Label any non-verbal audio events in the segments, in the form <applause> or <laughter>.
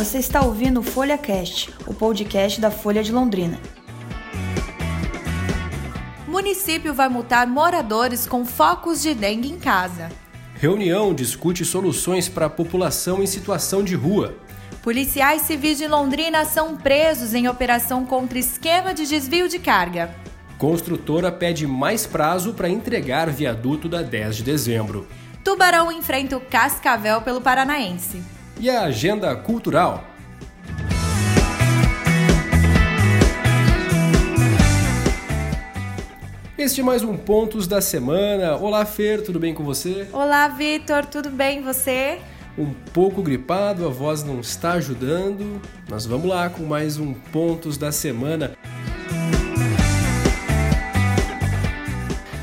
Você está ouvindo o Folha Cast, o podcast da Folha de Londrina. Município vai multar moradores com focos de dengue em casa. Reunião discute soluções para a população em situação de rua. Policiais civis de Londrina são presos em operação contra esquema de desvio de carga. Construtora pede mais prazo para entregar viaduto da 10 de dezembro. Tubarão enfrenta o Cascavel pelo Paranaense. E a agenda cultural? Este é mais um Pontos da Semana. Olá, Fer, tudo bem com você? Olá, Vitor, tudo bem você? Um pouco gripado, a voz não está ajudando. Mas vamos lá com mais um Pontos da Semana.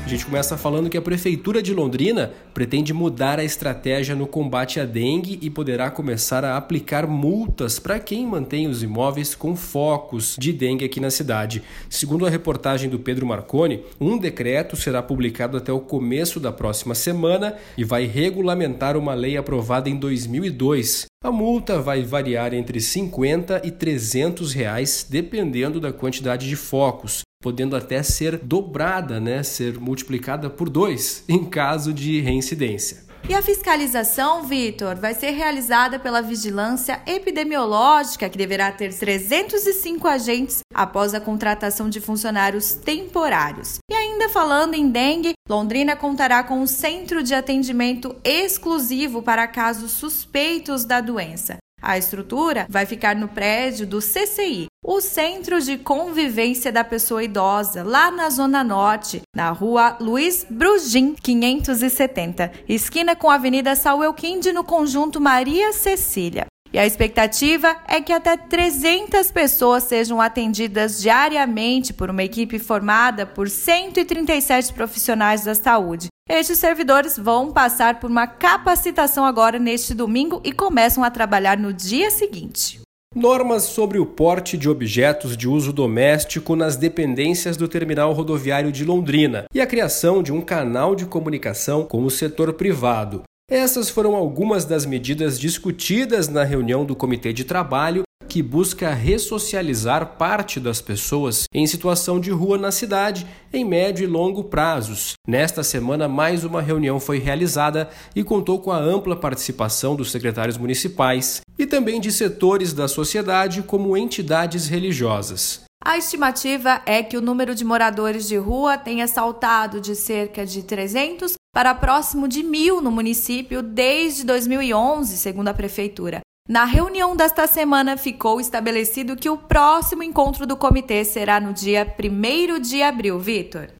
A gente começa falando que a Prefeitura de Londrina pretende mudar a estratégia no combate à dengue e poderá começar a aplicar multas para quem mantém os imóveis com focos de dengue aqui na cidade. Segundo a reportagem do Pedro Marconi, um decreto será publicado até o começo da próxima semana e vai regulamentar uma lei aprovada em 2002. A multa vai variar entre 50 e 300 reais, dependendo da quantidade de focos podendo até ser dobrada, né, ser multiplicada por dois em caso de reincidência. E a fiscalização, Vitor, vai ser realizada pela Vigilância Epidemiológica, que deverá ter 305 agentes após a contratação de funcionários temporários. E ainda falando em dengue, Londrina contará com um centro de atendimento exclusivo para casos suspeitos da doença. A estrutura vai ficar no prédio do CCI, o Centro de Convivência da Pessoa Idosa, lá na Zona Norte, na rua Luiz Brugim, 570, esquina com a Avenida Sauelquinde, no conjunto Maria Cecília. E a expectativa é que até 300 pessoas sejam atendidas diariamente por uma equipe formada por 137 profissionais da saúde. Estes servidores vão passar por uma capacitação agora neste domingo e começam a trabalhar no dia seguinte. Normas sobre o porte de objetos de uso doméstico nas dependências do terminal rodoviário de Londrina e a criação de um canal de comunicação com o setor privado. Essas foram algumas das medidas discutidas na reunião do Comitê de Trabalho que busca ressocializar parte das pessoas em situação de rua na cidade em médio e longo prazos. Nesta semana, mais uma reunião foi realizada e contou com a ampla participação dos secretários municipais e também de setores da sociedade, como entidades religiosas. A estimativa é que o número de moradores de rua tenha saltado de cerca de 300 para próximo de mil no município desde 2011, segundo a Prefeitura. Na reunião desta semana, ficou estabelecido que o próximo encontro do comitê será no dia 1 de abril. Vitor.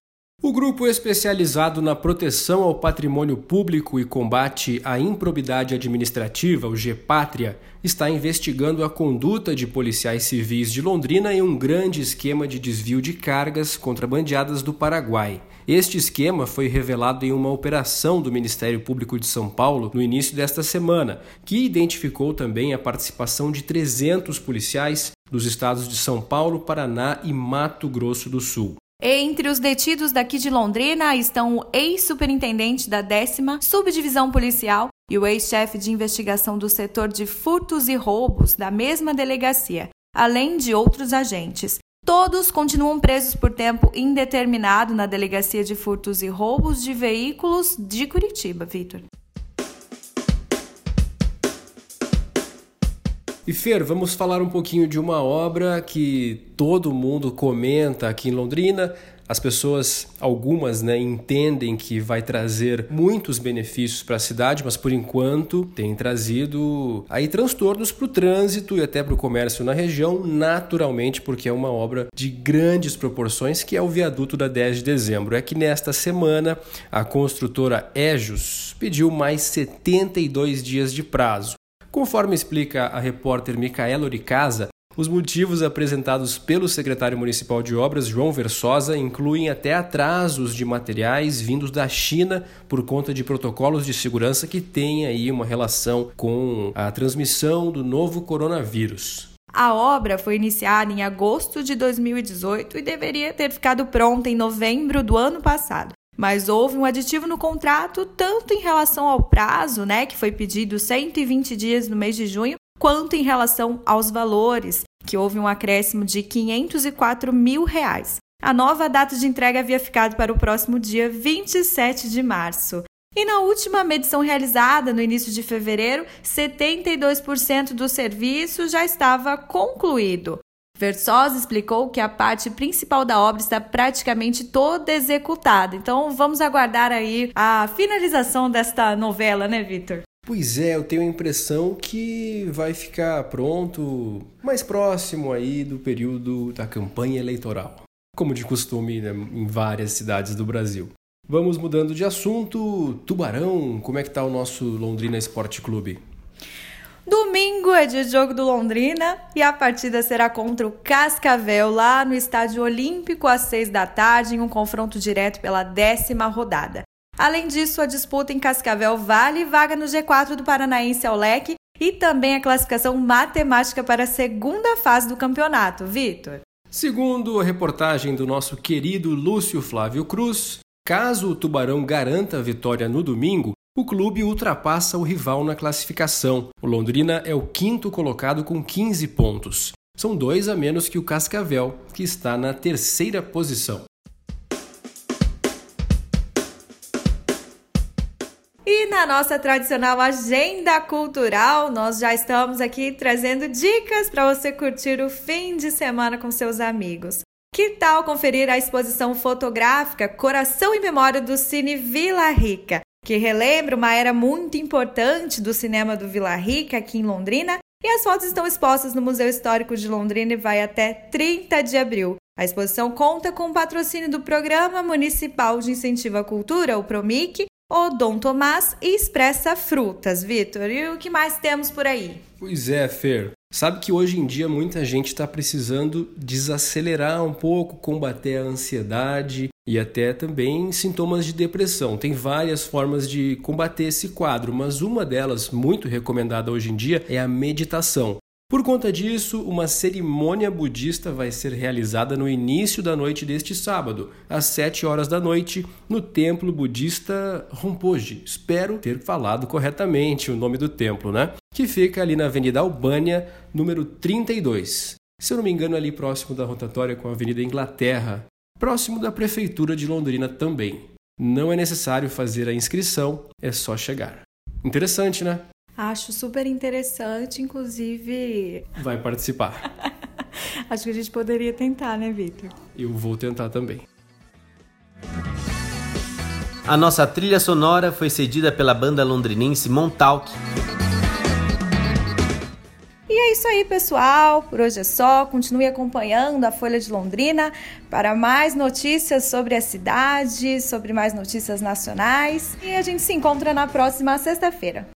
O grupo especializado na proteção ao patrimônio público e combate à improbidade administrativa, o GPátria, está investigando a conduta de policiais civis de Londrina em um grande esquema de desvio de cargas contrabandeadas do Paraguai. Este esquema foi revelado em uma operação do Ministério Público de São Paulo no início desta semana, que identificou também a participação de 300 policiais dos estados de São Paulo, Paraná e Mato Grosso do Sul. Entre os detidos daqui de Londrina estão o ex-superintendente da décima subdivisão policial e o ex-chefe de investigação do setor de furtos e roubos da mesma delegacia, além de outros agentes. Todos continuam presos por tempo indeterminado na Delegacia de Furtos e Roubos de Veículos de Curitiba, Vitor. E Fer, vamos falar um pouquinho de uma obra que todo mundo comenta aqui em Londrina, as pessoas, algumas, né, entendem que vai trazer muitos benefícios para a cidade, mas por enquanto tem trazido aí transtornos para o trânsito e até para o comércio na região, naturalmente, porque é uma obra de grandes proporções, que é o viaduto da 10 de dezembro. É que nesta semana a construtora Ejos pediu mais 72 dias de prazo. Conforme explica a repórter Micaela Oricasa, os motivos apresentados pelo secretário municipal de obras, João Versosa, incluem até atrasos de materiais vindos da China por conta de protocolos de segurança que têm aí uma relação com a transmissão do novo coronavírus. A obra foi iniciada em agosto de 2018 e deveria ter ficado pronta em novembro do ano passado. Mas houve um aditivo no contrato, tanto em relação ao prazo, né, que foi pedido 120 dias no mês de junho, quanto em relação aos valores, que houve um acréscimo de 504 mil reais. A nova data de entrega havia ficado para o próximo dia 27 de março. E na última medição realizada, no início de fevereiro, 72% do serviço já estava concluído. Versosa explicou que a parte principal da obra está praticamente toda executada. Então vamos aguardar aí a finalização desta novela, né, Vitor? Pois é, eu tenho a impressão que vai ficar pronto mais próximo aí do período da campanha eleitoral, como de costume né, em várias cidades do Brasil. Vamos mudando de assunto. Tubarão, como é que tá o nosso Londrina Esporte Clube? Domingo é de jogo do Londrina e a partida será contra o Cascavel lá no Estádio Olímpico às seis da tarde em um confronto direto pela décima rodada. Além disso, a disputa em Cascavel vale vaga no G4 do Paranaense ao leque e também a classificação matemática para a segunda fase do campeonato. Vitor. Segundo a reportagem do nosso querido Lúcio Flávio Cruz, caso o Tubarão garanta a vitória no domingo, o clube ultrapassa o rival na classificação. O Londrina é o quinto colocado com 15 pontos. São dois a menos que o Cascavel, que está na terceira posição. E na nossa tradicional agenda cultural, nós já estamos aqui trazendo dicas para você curtir o fim de semana com seus amigos. Que tal conferir a exposição fotográfica Coração e Memória do Cine Vila Rica, que relembra uma era muito importante do cinema do Vila Rica aqui em Londrina? E as fotos estão expostas no Museu Histórico de Londrina e vai até 30 de abril. A exposição conta com o patrocínio do Programa Municipal de Incentivo à Cultura, o PROMIC, o Dom Tomás e Expressa Frutas, Vitor. E o que mais temos por aí? Pois é, Fer. Sabe que hoje em dia muita gente está precisando desacelerar um pouco, combater a ansiedade e até também sintomas de depressão. Tem várias formas de combater esse quadro, mas uma delas, muito recomendada hoje em dia, é a meditação. Por conta disso, uma cerimônia budista vai ser realizada no início da noite deste sábado, às 7 horas da noite, no templo budista Rinpoche. Espero ter falado corretamente o nome do templo, né? Que fica ali na Avenida Albânia, número 32. Se eu não me engano, ali próximo da rotatória com a Avenida Inglaterra, próximo da Prefeitura de Londrina também. Não é necessário fazer a inscrição, é só chegar. Interessante, né? Acho super interessante, inclusive. Vai participar. <laughs> Acho que a gente poderia tentar, né, Victor? Eu vou tentar também. A nossa trilha sonora foi cedida pela banda londrinense Montauk. E é isso aí, pessoal. Por hoje é só. Continue acompanhando a Folha de Londrina para mais notícias sobre a cidade, sobre mais notícias nacionais. E a gente se encontra na próxima sexta-feira.